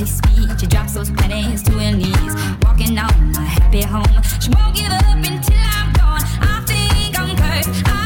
empty speech. She drops those pennies to her knees. Walking on my happy home. She won't give up until I'm gone. I think I'm cursed. I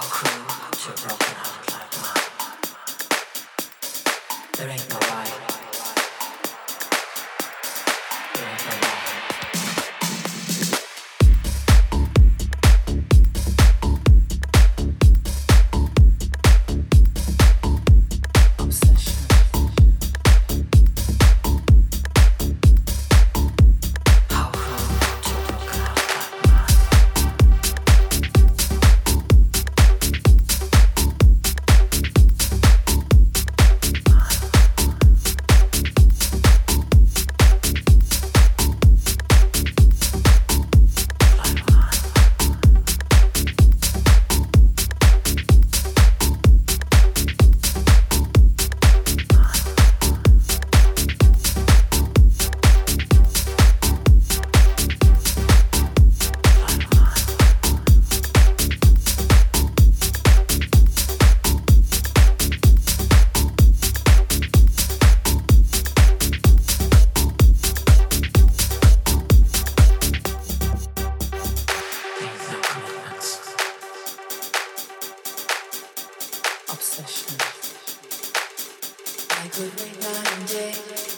How to broken heart like mine. There ain't no I could wait night day.